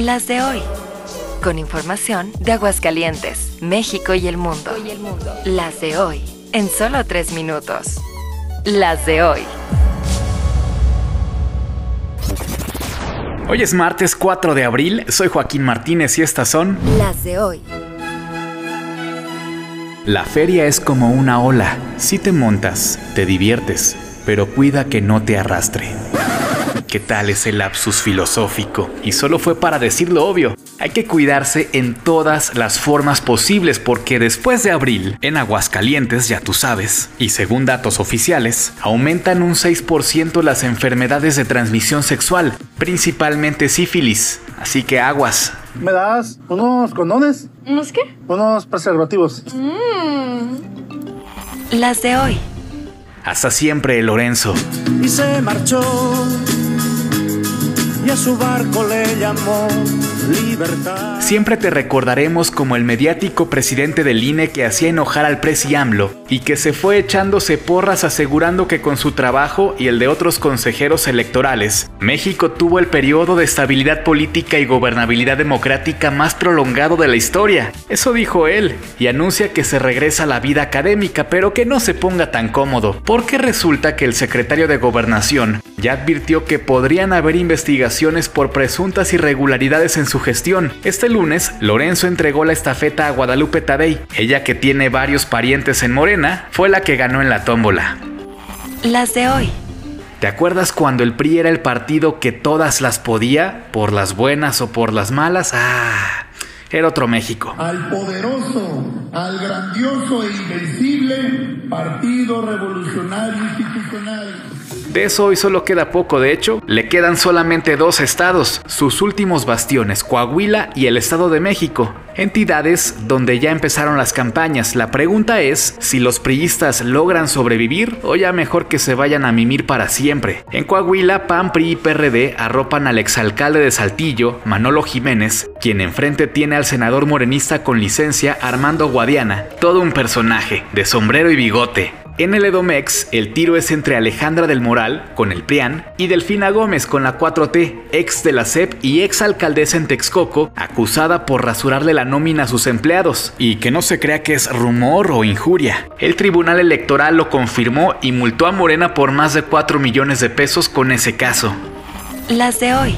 Las de hoy. Con información de Aguascalientes, México y el mundo. Las de hoy. En solo tres minutos. Las de hoy. Hoy es martes 4 de abril, soy Joaquín Martínez y estas son Las de hoy. La feria es como una ola. Si te montas, te diviertes, pero cuida que no te arrastre. ¿Qué tal ese lapsus filosófico? Y solo fue para decir lo obvio. Hay que cuidarse en todas las formas posibles porque después de abril, en Aguascalientes, ya tú sabes, y según datos oficiales, aumentan un 6% las enfermedades de transmisión sexual, principalmente sífilis. Así que aguas. ¿Me das unos condones? ¿Unos qué? Unos preservativos. Las de hoy. Hasta siempre, Lorenzo. y se marchó a su barco le llamó Siempre te recordaremos como el mediático presidente del INE que hacía enojar al presi AMLO y que se fue echándose porras asegurando que con su trabajo y el de otros consejeros electorales, México tuvo el periodo de estabilidad política y gobernabilidad democrática más prolongado de la historia. Eso dijo él y anuncia que se regresa a la vida académica, pero que no se ponga tan cómodo, porque resulta que el secretario de Gobernación ya advirtió que podrían haber investigaciones por presuntas irregularidades en su gestión. Este lunes, Lorenzo entregó la estafeta a Guadalupe Tadei. Ella que tiene varios parientes en Morena, fue la que ganó en la tómbola. Las de hoy. ¿Te acuerdas cuando el PRI era el partido que todas las podía, por las buenas o por las malas? Ah, era otro México. al poderoso, al grandioso e invencible Partido Revolucionario Institucional. De eso hoy solo queda poco, de hecho, le quedan solamente dos estados, sus últimos bastiones, Coahuila y el Estado de México, entidades donde ya empezaron las campañas. La pregunta es si los priistas logran sobrevivir o ya mejor que se vayan a mimir para siempre. En Coahuila, PAN, PRI y PRD arropan al exalcalde de Saltillo, Manolo Jiménez, quien enfrente tiene al senador morenista con licencia Armando Guadiana, todo un personaje, de sombrero y bigote. En el Edomex, el tiro es entre Alejandra del Moral, con el PRIAN, y Delfina Gómez, con la 4T, ex de la CEP y ex alcaldesa en Texcoco, acusada por rasurarle la nómina a sus empleados. Y que no se crea que es rumor o injuria. El Tribunal Electoral lo confirmó y multó a Morena por más de 4 millones de pesos con ese caso. Las de hoy.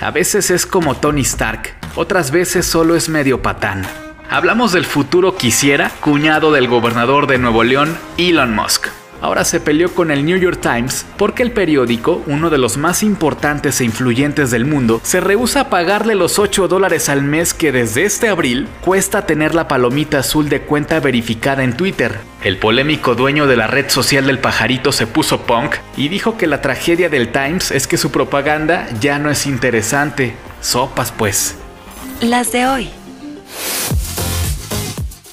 A veces es como Tony Stark, otras veces solo es medio patán. Hablamos del futuro quisiera, cuñado del gobernador de Nuevo León, Elon Musk. Ahora se peleó con el New York Times porque el periódico, uno de los más importantes e influyentes del mundo, se rehúsa a pagarle los 8 dólares al mes que desde este abril cuesta tener la palomita azul de cuenta verificada en Twitter. El polémico dueño de la red social del pajarito se puso punk y dijo que la tragedia del Times es que su propaganda ya no es interesante. Sopas pues. Las de hoy.